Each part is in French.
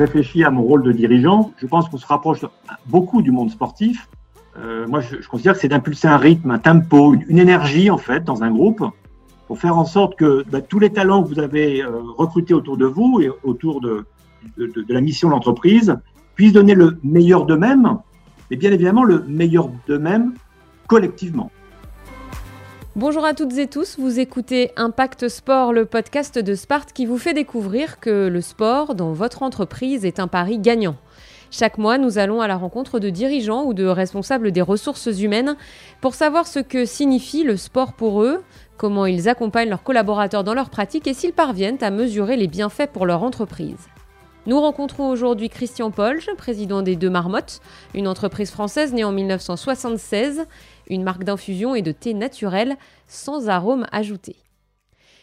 réfléchis à mon rôle de dirigeant, je pense qu'on se rapproche beaucoup du monde sportif. Euh, moi, je, considère que c'est d'impulser un rythme, un tempo, une, énergie en fait dans un groupe pour faire en sorte que bah, tous les talents que vous avez euh, recrutés autour de vous et autour de, la mission de l'entreprise puissent donner le meilleur d'eux-mêmes, et bien évidemment le meilleur d'eux-mêmes collectivement. Bonjour à toutes et tous, vous écoutez Impact Sport, le podcast de Sparte qui vous fait découvrir que le sport dans votre entreprise est un pari gagnant. Chaque mois, nous allons à la rencontre de dirigeants ou de responsables des ressources humaines pour savoir ce que signifie le sport pour eux, comment ils accompagnent leurs collaborateurs dans leur pratique et s'ils parviennent à mesurer les bienfaits pour leur entreprise. Nous rencontrons aujourd'hui Christian Polge, président des Deux Marmottes, une entreprise française née en 1976 une marque d'infusion et de thé naturel sans arôme ajouté.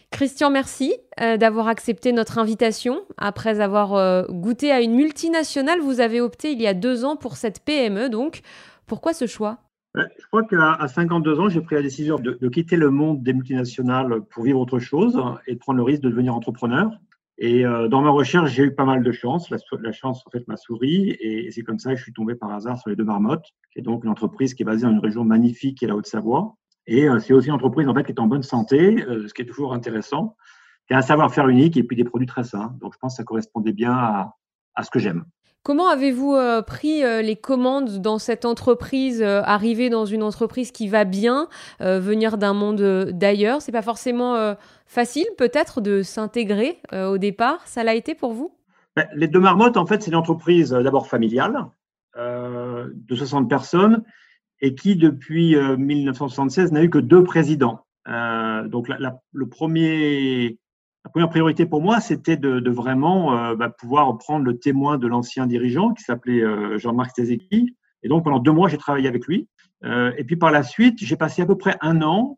Christian, merci euh, d'avoir accepté notre invitation. Après avoir euh, goûté à une multinationale, vous avez opté il y a deux ans pour cette PME. Donc, pourquoi ce choix? Je crois qu'à 52 ans, j'ai pris la décision de, de, quitter le monde des multinationales pour vivre autre chose et de prendre le risque de devenir entrepreneur. Et euh, dans ma recherche, j'ai eu pas mal de chance. La, chance, en fait, m'a souri. Et, c'est comme ça que je suis tombé par hasard sur les deux marmottes, qui est donc une entreprise qui est basée dans une région magnifique qui est la Haute-Savoie. Et euh, c'est aussi une entreprise, en fait, qui est en bonne santé, euh, ce qui est toujours intéressant, qui a un savoir-faire unique et puis des produits très sains. Donc, je pense que ça correspondait bien à, à ce que j'aime. Comment avez-vous euh, pris euh, les commandes dans cette entreprise, euh, arriver dans une entreprise qui va bien, venir d'un monde d'ailleurs? C'est pas forcément facile peut-être de s'intégrer au départ. Ça l'a été pour vous? Ben, Les deux marmottes, en fait, c'est une entreprise d'abord familiale de 60 personnes et qui, depuis 1976, n'a eu que deux présidents. donc, le premier la première priorité pour moi, c'était de, vraiment euh, bah, pouvoir prendre le témoin de l'ancien dirigeant qui s'appelait euh, Jean-Marc Stézeki. Et donc, pendant deux mois, j'ai travaillé avec lui. Euh, et puis, par la suite, j'ai passé à peu près un an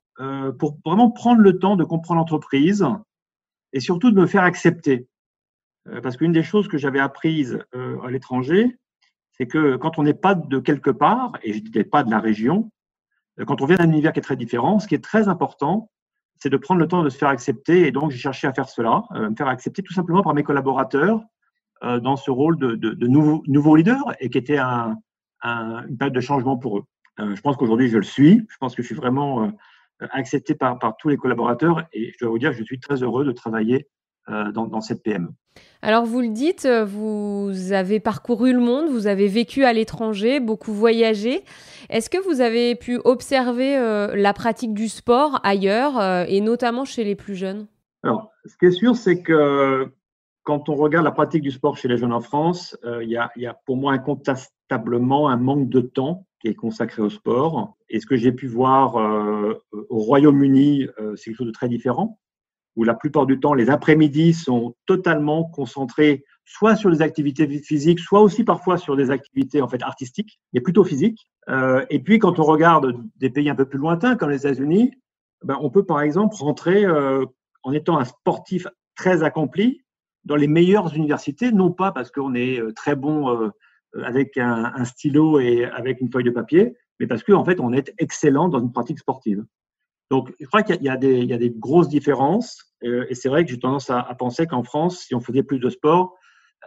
pour vraiment prendre le temps de comprendre l'entreprise et surtout de me faire accepter. parce qu'une des choses que j'avais apprises à l'étranger, c'est que quand on n'est pas de quelque part, et je ne disais pas de la région, quand on vient d'un univers qui est très différent, ce qui est très important, c'est de prendre le temps de se faire accepter. Et donc, j'ai cherché à faire cela, euh, me faire accepter tout simplement par mes collaborateurs euh, dans ce rôle de, nouveau, leader et qui était un, un, une période de changement pour eux. Euh, je pense qu'aujourd'hui, je le suis. Je pense que je suis vraiment euh, accepté par, par tous les collaborateurs et je dois vous dire que je suis très heureux de travailler dans, dans, cette PME. Alors vous le dites, vous avez parcouru le monde, vous avez vécu à l'étranger, beaucoup voyagé. Est-ce que vous avez pu observer euh, la pratique du sport ailleurs euh, et notamment chez les plus jeunes? Alors, ce qui est sûr, c'est que quand on regarde la pratique du sport chez les jeunes en France, il y, a, y, a, pour moi incontestablement un manque de temps qui est consacré au sport. Et ce que j'ai pu voir au Royaume-Uni, c'est quelque chose de très différent où la plupart du temps, les après-midi sont totalement concentrés soit sur des activités physiques, soit aussi parfois sur des activités en fait artistiques, mais plutôt physiques. Euh, et puis, quand on regarde des pays un peu plus lointains, comme les États-Unis, ben, on peut par exemple rentrer euh, en étant un sportif très accompli dans les meilleures universités, non pas parce qu'on est euh, très bon avec un, un, stylo et avec une feuille de papier, mais parce qu'en en fait, on est excellent dans une pratique sportive. Donc, je crois qu'il y, a des grosses différences. Euh, et c'est vrai que j'ai tendance à, à penser qu'en France, si on faisait plus de sport,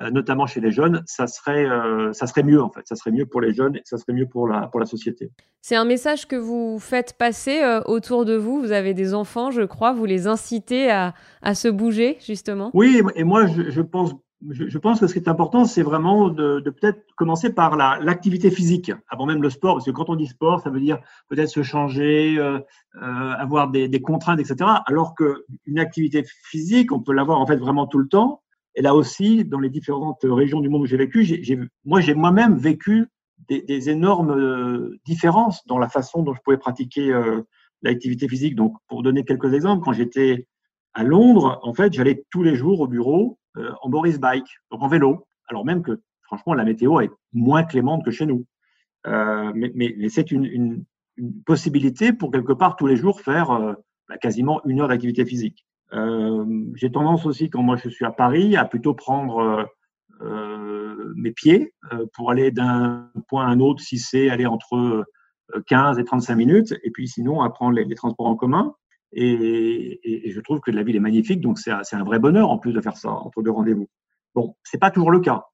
euh, notamment chez les jeunes, ça serait, euh, ça serait mieux en fait. Ça serait mieux pour les jeunes et ça serait mieux pour la, pour la société. C'est un message que vous faites passer autour de vous. Vous avez des enfants, je crois. Vous les incitez à, à se bouger, justement. Oui, et moi, je, je pense je, pense que ce qui est important, c'est vraiment de, de peut-être commencer par l'activité physique, avant même le sport, parce que quand on dit sport, ça veut dire peut-être se changer, euh, euh, avoir des, des, contraintes, etc. Alors qu'une activité physique, on peut l'avoir en fait vraiment tout le temps. Et là aussi, dans les différentes régions du monde où j'ai vécu, j'ai, moi j'ai moi-même vécu des, des, énormes euh, différences dans la façon dont je pouvais pratiquer euh, l'activité physique. Donc, pour donner quelques exemples, quand j'étais à Londres, en fait, j'allais tous les jours au bureau en Boris Bike, donc en vélo, alors même que franchement la météo est moins clémente que chez nous. Euh, mais, mais, mais c'est une, une, une, possibilité pour quelque part tous les jours faire euh, bah, quasiment une heure d'activité physique. Euh, j'ai tendance aussi, quand moi je suis à Paris, à plutôt prendre euh, mes pieds pour aller d'un point à un autre si c'est aller entre 15 et 35 minutes, et puis sinon à prendre les transports en commun. Et, je trouve que la ville est magnifique, donc c'est un vrai bonheur en plus de faire ça entre deux rendez-vous. Bon, c'est pas toujours le cas.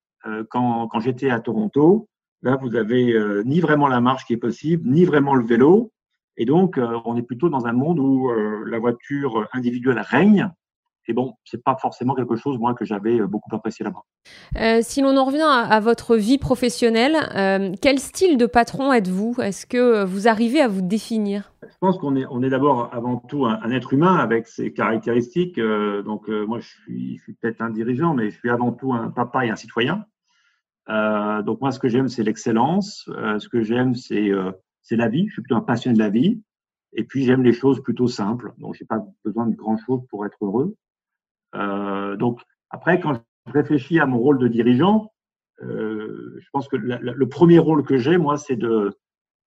quand, quand j'étais à Toronto, là, vous avez ni vraiment la marche qui est possible, ni vraiment le vélo. Et donc, on est plutôt dans un monde où la voiture individuelle règne et bon, c'est pas forcément quelque chose, moi, que j'avais euh, beaucoup apprécié là-bas. Euh, si l'on en revient à, votre vie professionnelle, euh, quel style de patron êtes-vous? Est-ce que vous arrivez à vous définir? Je pense qu'on est, on est d'abord avant tout un, être humain avec ses caractéristiques. donc, moi, je suis, je suis peut-être un dirigeant, mais je suis avant tout un papa et un citoyen. donc, moi, ce que j'aime, c'est l'excellence. ce que j'aime, c'est c'est la vie. Je suis plutôt un passionné de la vie. Et puis, j'aime les choses plutôt simples. Donc, j'ai pas besoin de grand chose pour être heureux. Euh, donc, après, quand je réfléchis à mon rôle de dirigeant, euh, je pense que le premier rôle que j'ai, moi, c'est de,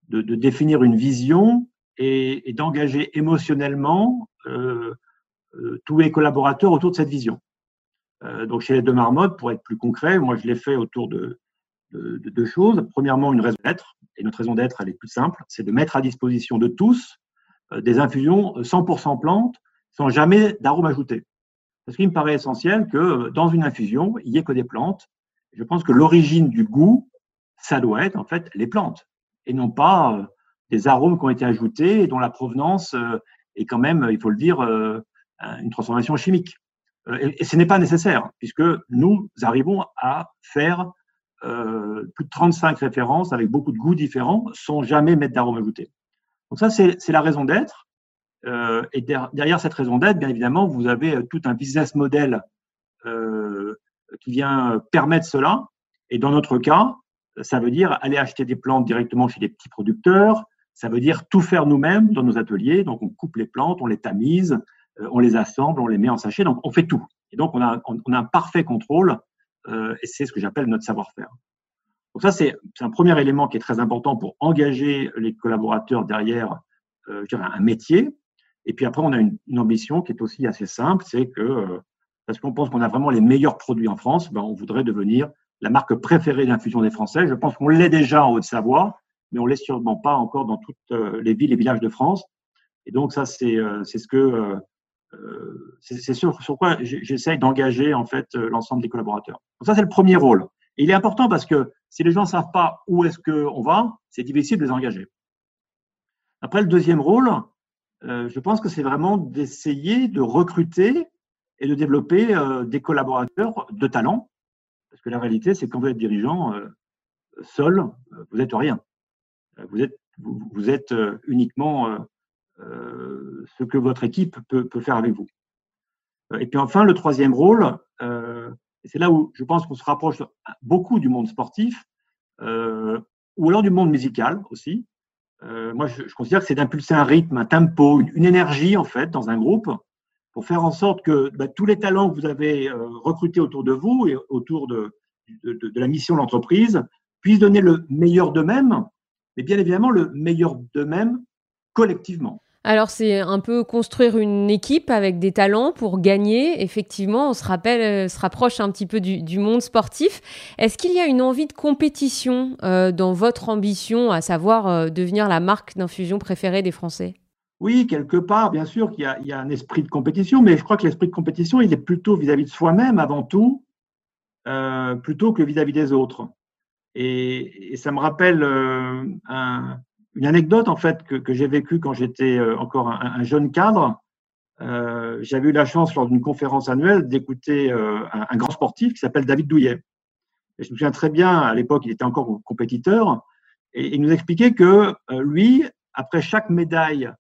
de, de, définir une vision et, et d'engager émotionnellement euh, euh, tous les collaborateurs autour de cette vision. Euh, donc, chez les deux marmottes, pour être plus concret, moi, je l'ai fait autour de, de, de, deux choses. Premièrement, une raison d'être. Et notre raison d'être, elle est plus simple, c'est de mettre à disposition de tous des infusions 100% plantes sans jamais d'arôme ajouté. Parce qu'il me paraît essentiel que dans une infusion, il n'y ait que des plantes. Je pense que l'origine du goût, ça doit être en fait les plantes et non pas euh, des arômes qui ont été ajoutés et dont la provenance euh, est quand même, il faut le dire, euh, une transformation chimique. Et ce n'est pas nécessaire puisque nous arrivons à faire plus de 35 références avec beaucoup de goûts différents sans jamais mettre d'arômes ajoutés. Donc ça, c'est la raison d'être. Euh, et derrière cette raison d'être, bien évidemment, vous avez euh, tout un business model euh, qui vient permettre cela. Et dans notre cas, ça veut dire aller acheter des plantes directement chez des petits producteurs. Ça veut dire tout faire nous-mêmes dans nos ateliers. Donc, on coupe les plantes, on les tamise, on les assemble, on les met en sachet. Donc, on fait tout. Et donc, on a, on a un parfait contrôle. et c'est ce que j'appelle notre savoir-faire. Donc, ça, c'est un premier élément qui est très important pour engager les collaborateurs derrière euh, un métier. Et puis après, on a une, ambition qui est aussi assez simple, c'est que, euh, parce qu'on pense qu'on a vraiment les meilleurs produits en France, ben, on voudrait devenir la marque préférée d'infusion des Français. Je pense qu'on l'est déjà en Haute-Savoie, mais on l'est sûrement pas encore dans toutes euh, les villes et villages de France. Et donc ça, c'est euh, ce que c'est sur, sur quoi j'essaye d'engager en fait l'ensemble des collaborateurs. Donc ça, c'est le premier rôle. Et il est important parce que si les gens savent pas où est-ce qu'on va, c'est difficile de les engager. Après, le deuxième rôle, euh, je pense que c'est vraiment d'essayer de recruter et de développer euh, des collaborateurs de talent. Parce que la réalité, c'est que quand vous êtes dirigeant, euh, seul, vous n'êtes rien. Vous êtes, vous, uniquement ce que votre équipe peut, peut, faire avec vous. Et puis enfin, le troisième rôle, c'est là où je pense qu'on se rapproche beaucoup du monde sportif, ou alors du monde musical aussi, euh, moi, je, considère que c'est d'impulser un rythme, un tempo, une, énergie, en fait, dans un groupe, pour faire en sorte que bah, tous les talents que vous avez euh, recrutés autour de vous et autour de, de, de, de la mission de l'entreprise puissent donner le meilleur d'eux-mêmes, mais bien évidemment le meilleur d'eux-mêmes collectivement. Alors c'est un peu construire une équipe avec des talents pour gagner. Effectivement, on se rappelle, euh, se rapproche un petit peu du, monde sportif. Est-ce qu'il y a une envie de compétition euh, dans votre ambition, à savoir euh, devenir la marque d'infusion préférée des Français? Oui, quelque part, bien sûr qu'il y, a un esprit de compétition, mais je crois que l'esprit de compétition, il est plutôt vis-à-vis de soi-même avant tout, plutôt que vis-à-vis des autres. Et, ça me rappelle un une anecdote en fait que, que j'ai vécue quand j'étais euh, encore un, jeune cadre. Euh, J'avais eu la chance lors d'une conférence annuelle d'écouter euh, un, grand sportif qui s'appelle David Douillet. Et je me souviens très bien, à l'époque, il était encore compétiteur, et il nous expliquait que euh, lui, après chaque médaille,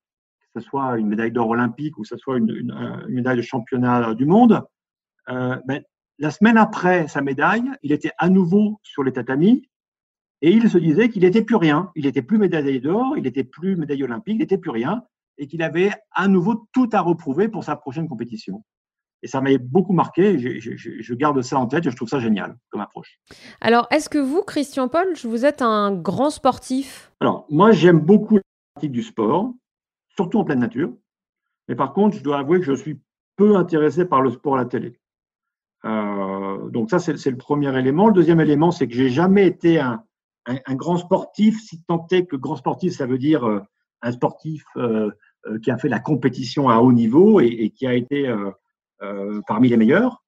que ce soit une médaille d'or olympique ou que ce soit une, une, une, médaille de championnat du monde, ben, la semaine après sa médaille, il était à nouveau sur les tatamis et il se disait qu'il n'était plus rien. Il n'était plus médaillé d'or, il n'était plus médaillé olympique, il n'était plus rien. Et qu'il avait à nouveau tout à reprouver pour sa prochaine compétition. Et ça m'a beaucoup marqué. Je, je, garde ça en tête et je trouve ça génial comme approche. Alors, est-ce que vous, Christian Paul, vous êtes un grand sportif? Alors, moi, j'aime beaucoup la pratique du sport, surtout en pleine nature. Mais par contre, je dois avouer que je suis peu intéressé par le sport à la télé. Euh, donc ça, c'est le premier élément. Le deuxième élément, c'est que j'ai jamais été un, un, grand sportif, si tant est que grand sportif, ça veut dire euh, un sportif euh, euh, qui a fait la compétition à haut niveau et, qui a été parmi les meilleurs.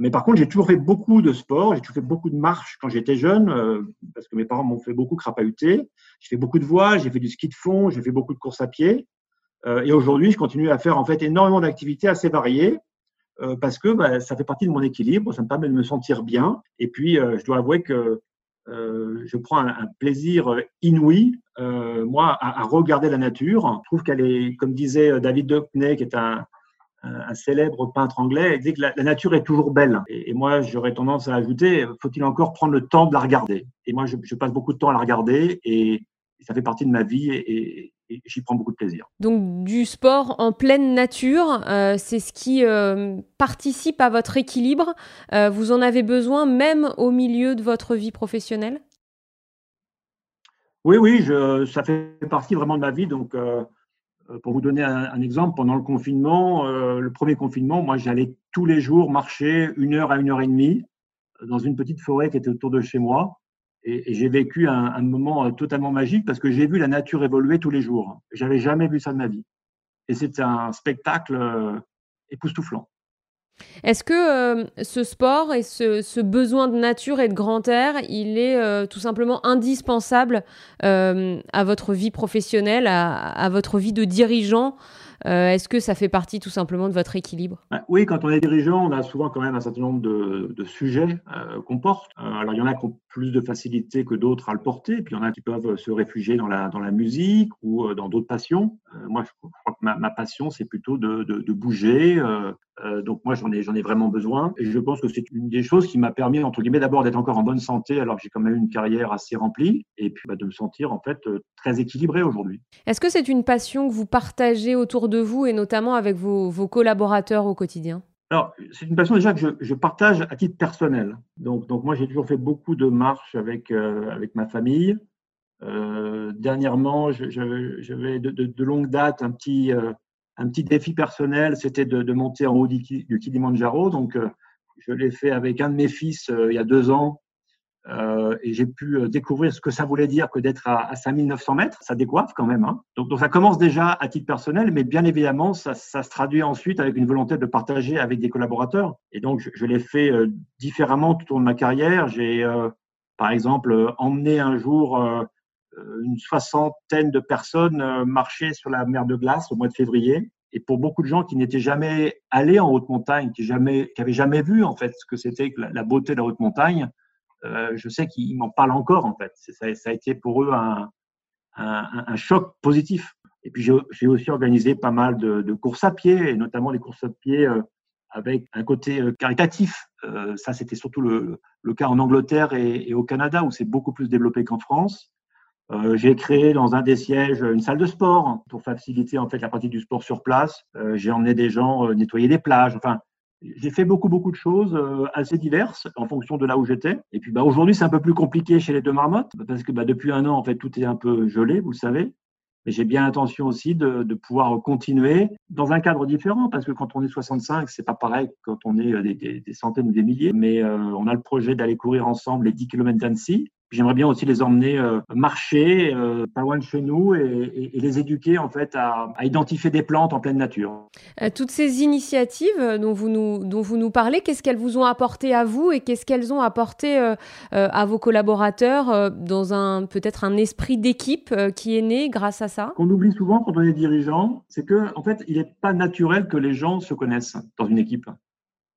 Mais par contre, j'ai toujours fait beaucoup de sport, j'ai toujours fait beaucoup de marches quand j'étais jeune, parce que mes parents m'ont fait beaucoup crapahuter. J'ai fait beaucoup de voile, j'ai fait du ski de fond, j'ai fait beaucoup de courses à pied. Et aujourd'hui, je continue à faire en fait énormément d'activités assez variées, parce que bah, ça fait partie de mon équilibre, ça me permet de me sentir bien. Et puis, je dois avouer que je prends un, plaisir inouï, moi, à, regarder la nature. Je trouve qu'elle est, comme disait David Duckney, qui est un, célèbre peintre anglais, il dit que la, nature est toujours belle. Et, moi, j'aurais tendance à ajouter, faut-il encore prendre le temps de la regarder? Et moi, je, passe beaucoup de temps à la regarder et, ça fait partie de ma vie j'y prends beaucoup de plaisir. Donc du sport en pleine nature, euh, c'est ce qui euh, participe à votre équilibre. Euh, vous en avez besoin même au milieu de votre vie professionnelle? Oui, oui, je, ça fait partie vraiment de ma vie. Donc pour vous donner un, exemple, pendant le confinement, le premier confinement, moi, j'allais tous les jours marcher une heure à une heure et demie dans une petite forêt qui était autour de chez moi. Et, j'ai vécu un, moment totalement magique parce que j'ai vu la nature évoluer tous les jours. J'avais jamais vu ça de ma vie. Et c'est un spectacle époustouflant. Est-ce que euh, ce sport et ce, besoin de nature et de grand air, il est euh, tout simplement indispensable euh, à votre vie professionnelle, à, votre vie de dirigeant euh, est-ce que ça fait partie tout simplement de votre équilibre? Oui, quand on est dirigeant, on a souvent quand même un certain nombre de, sujets euh, qu'on porte. Euh, alors, il y en a qui ont plus de facilité que d'autres à le porter, puis il y en a qui peuvent se réfugier dans la, dans la musique ou dans d'autres passions. moi, je ma, passion, c'est plutôt de, de, bouger. donc, moi, j'en ai, j'en ai vraiment besoin. Et je pense que c'est une des choses qui m'a permis, entre guillemets, d'abord d'être encore en bonne santé, alors que j'ai quand même une carrière assez remplie, et puis bah, de me sentir en fait très équilibré aujourd'hui. Est-ce que c'est une passion que vous partagez autour de vous et notamment avec vos, collaborateurs au quotidien? Alors, c'est une passion déjà que je, partage à titre personnel. Donc, donc moi, j'ai toujours fait beaucoup de marches avec, euh, avec ma famille. Euh, dernièrement, j'avais de, de, longue date un petit, euh, un petit défi personnel, c'était de, monter en haut du, du Kilimanjaro. Donc, je l'ai fait avec un de mes fils il y a deux ans euh, et j'ai pu euh, découvrir ce que ça voulait dire que d'être à, à 5900 mètres. Ça décoiffe quand même. Hein. Donc, donc, ça commence déjà à titre personnel, mais bien évidemment, ça, ça, se traduit ensuite avec une volonté de partager avec des collaborateurs. Et donc, je, je l'ai fait euh, différemment tout au long de ma carrière. J'ai, par exemple, emmené un jour une soixantaine de personnes marcher sur la mer de glace au mois de février. Et pour beaucoup de gens qui n'étaient jamais allés en haute montagne, qui jamais, qui avaient jamais vu en fait ce que c'était que la beauté de la haute montagne, euh, je sais qu'ils m'en parlent encore en fait. Ça, a été pour eux un, choc positif. Et puis j'ai aussi organisé pas mal de, courses à pied, et notamment les courses à pied euh, avec un côté euh, caritatif. Euh, ça, c'était surtout le, cas en Angleterre et, et au Canada, où c'est beaucoup plus développé qu'en France. Euh, j'ai créé dans un des sièges une salle de sport pour faciliter en fait la pratique du sport sur place. Euh, j'ai emmené des gens nettoyer des plages. Enfin, j'ai fait beaucoup, beaucoup de choses euh, assez diverses en fonction de là où j'étais. Et puis bah, aujourd'hui, c'est un peu plus compliqué chez les deux marmottes parce que bah, depuis un an, en fait, tout est un peu gelé, vous le savez. Mais j'ai bien l'intention aussi de, de, pouvoir continuer dans un cadre différent parce que quand on est 65, c'est pas pareil quand on est des, des, des centaines ou des milliers. Mais euh, on a le projet d'aller courir ensemble les 10 km d'Annecy J'aimerais bien aussi les emmener euh, marcher euh, pas loin de chez nous et, les éduquer en fait à, identifier des plantes en pleine nature. Euh, toutes ces initiatives dont vous nous, dont vous nous parlez, qu'est-ce qu'elles vous ont apporté à vous et qu'est-ce qu'elles ont apporté à vos collaborateurs dans un peut-être un esprit d'équipe qui est né grâce à ça? Qu'on oublie souvent quand on est dirigeant, c'est que en fait, il n'est pas naturel que les gens se connaissent dans une équipe.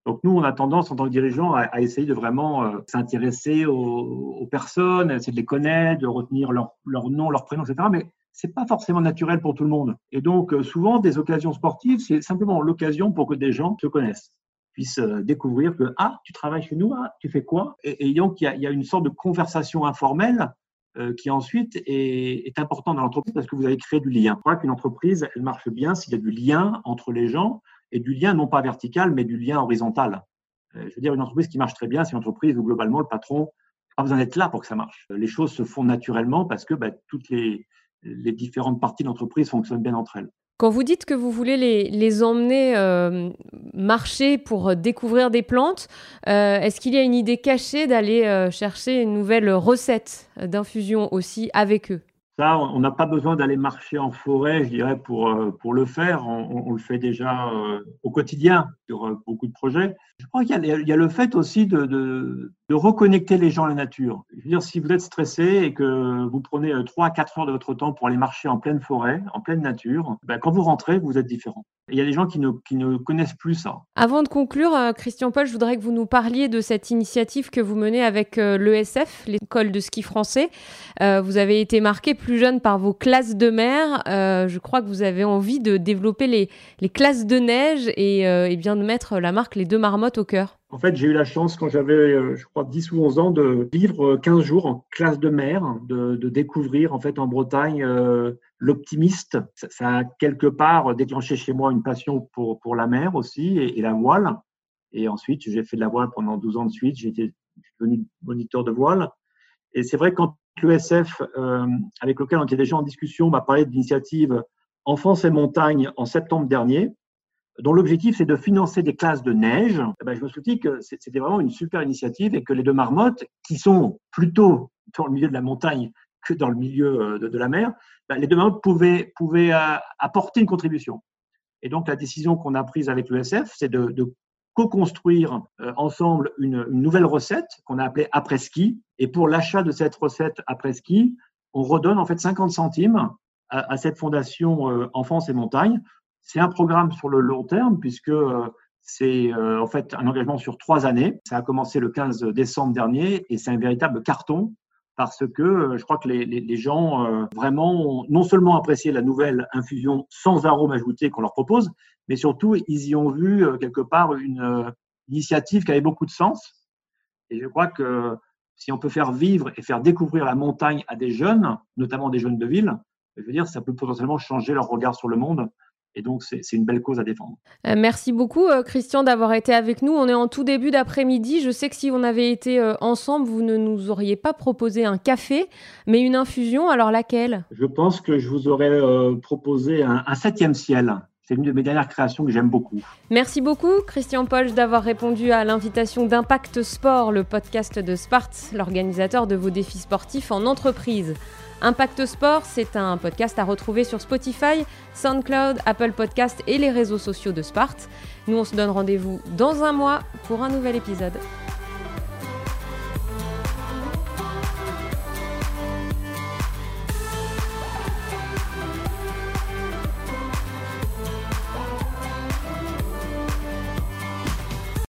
Donc nous, on a tendance en tant que dirigeant à, essayer de vraiment euh, s'intéresser aux, personnes, essayer de les connaître, de retenir leur, leur nom, leur prénom, etc. Mais c'est pas forcément naturel pour tout le monde. Et donc euh, souvent, des occasions sportives, c'est simplement l'occasion pour que des gens se connaissent puissent euh, découvrir que ah tu travailles chez nous ah tu fais quoi? Et, donc il y, a, y, a, une sorte de conversation informelle qui ensuite est, est importante dans l'entreprise parce que vous avez créé du lien. Je crois qu'une entreprise elle marche bien s'il y a du lien entre les gens et du lien non pas vertical, mais du lien horizontal. Euh, je veux dire, une entreprise qui marche très bien, c'est une entreprise où globalement le patron n'a pas besoin d'être là pour que ça marche. Les choses se font naturellement parce que bah, toutes les, différentes parties de l'entreprise fonctionnent bien entre elles. Quand vous dites que vous voulez les, les emmener euh, marcher pour découvrir des plantes, euh, est-ce qu'il y a une idée cachée d'aller chercher une nouvelle recette d'infusion aussi avec eux? On n'a pas besoin d'aller marcher en forêt, je dirais, pour, euh, le faire. On, le fait déjà euh, au quotidien sur euh, beaucoup de projets. Je crois qu'il y, a le fait aussi de, de, reconnecter les gens à la nature. Dire, si vous êtes stressé et que vous prenez 3 à 4 heures de votre temps pour aller marcher en pleine forêt, en pleine nature, ben, quand vous rentrez, vous êtes différent. il y a des gens qui ne, connaissent plus ça. Avant de conclure, Christian Paul, je voudrais que vous nous parliez de cette initiative que vous menez avec l'ESF, l'école de ski français. vous avez été marqué plus jeune par vos classes de mer. Euh, je crois que vous avez envie de développer les, classes de neige et, euh, et, bien de mettre la marque Les Deux Marmottes au cœur. En fait, j'ai eu la chance, quand j'avais, euh, je crois, 10 ou 11 ans, de vivre 15 jours en classe de mer, de, de découvrir en fait en Bretagne l'optimiste. Ça, a quelque part déclenché chez moi une passion pour, pour la mer aussi et, la voile. Et ensuite, j'ai fait de la voile pendant 12 ans de suite. Été devenu moniteur de voile. Et c'est vrai, quand l'ESF, euh, avec lequel on était déjà en discussion, m'a parlé de l'initiative Enfance et montagne en septembre dernier, dont l'objectif c'est de financer des classes de neige. Eh ben, je me suis que c'était vraiment une super initiative et que les deux marmottes, qui sont plutôt dans le milieu de la montagne que dans le milieu euh, de, la mer, ben, les deux marmottes pouvaient, pouvaient euh, apporter une contribution. Et donc la décision qu'on a prise avec l'ESF, c'est de, de co-construire euh, ensemble une, une, nouvelle recette qu'on a appelée après-ski. Et pour l'achat de cette recette après-ski, on redonne en fait 50 centimes à, à cette fondation euh, Enfance et Montagne. C'est un programme sur le long terme puisque euh, c'est en fait un engagement sur trois années. Ça a commencé le 15 décembre dernier et c'est un véritable carton parce que je crois que les, gens vraiment ont non seulement apprécié la nouvelle infusion sans arôme ajouté qu'on leur propose, mais surtout, ils y ont vu euh, quelque part une euh, initiative qui avait beaucoup de sens. Et je crois que si on peut faire vivre et faire découvrir la montagne à des jeunes, notamment des jeunes de ville, je veux dire, ça peut potentiellement changer leur regard sur le monde. Et donc, c'est une belle cause à défendre. Euh, merci beaucoup, Christian, d'avoir été avec nous. On est en tout début d'après-midi. Je sais que si on avait été ensemble, vous ne nous auriez pas proposé un café, mais une infusion. Alors, laquelle? Je pense que je vous aurais proposé un, un septième ciel. C'est une de mes dernières créations que j'aime beaucoup. Merci beaucoup, Christian Paul, d'avoir répondu à l'invitation d'Impact Sport, le podcast de Sparte, l'organisateur de vos défis sportifs en entreprise. Impact Sport, c'est un podcast à retrouver sur Spotify, SoundCloud, Apple Podcast et les réseaux sociaux de Sparte. Nous, on se donne rendez-vous dans un mois pour un nouvel épisode.